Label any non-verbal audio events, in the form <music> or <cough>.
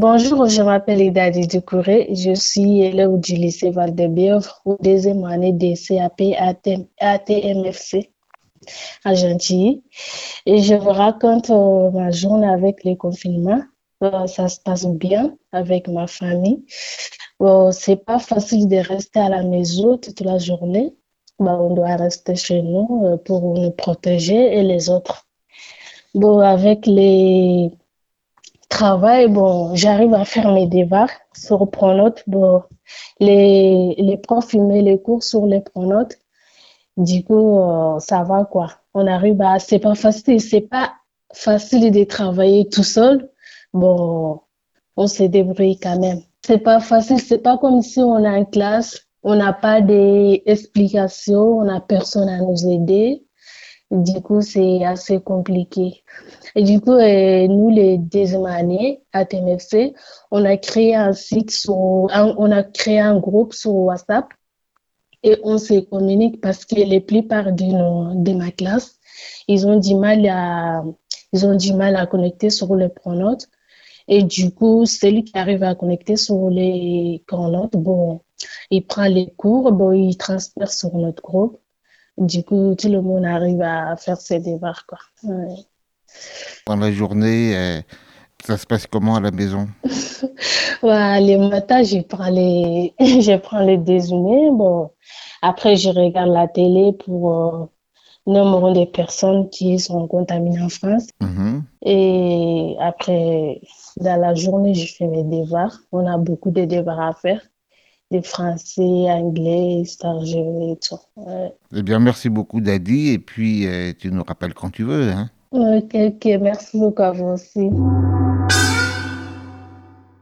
Bonjour, je m'appelle Idadi Ducouré. Je suis élève du lycée Val-de-Bièvre au deuxième année des CAP ATMFC à Gentilly. Et je vous raconte euh, ma journée avec les confinements. Euh, ça se passe bien avec ma famille. Bon, c'est pas facile de rester à la maison toute la journée. Bon, on doit rester chez nous euh, pour nous protéger et les autres. Bon, avec les travail, bon, j'arrive à faire mes devoirs sur Pronote. Bon, les, les profs filmaient les cours sur les Pronotes. Du coup, euh, ça va quoi. On arrive à, c'est pas facile, c'est pas facile de travailler tout seul. Bon, on se débrouille quand même. C'est pas facile, c'est pas comme si on a une classe, on n'a pas d'explications, on n'a personne à nous aider. Du coup, c'est assez compliqué. Et du coup, euh, nous, les deuxième années à TMFC, on a créé un site sur, on a créé un groupe sur WhatsApp et on se communique parce que la plupart de, de ma classe, ils ont du mal à, ils ont du mal à connecter sur les pronotes. Et du coup, celui qui arrive à connecter sur les pronotes, bon, il prend les cours, bon, il transfère sur notre groupe. Du coup, tout le monde arrive à faire ses devoirs, quoi. Dans la journée, euh, ça se passe comment à la maison? <laughs> Ouais, Les matins, je prends les, <laughs> je prends les déjeuners. Bon, après, je regarde la télé pour euh, nombre de personnes qui sont contaminées en France. Mhm. Et après, dans la journée, je fais mes devoirs. On a beaucoup de devoirs à faire des français, anglais, et tout. Eh bien, merci beaucoup, Daddy. Et puis, euh, tu nous rappelles quand tu veux. Hein ok, ok. Merci beaucoup à vous aussi.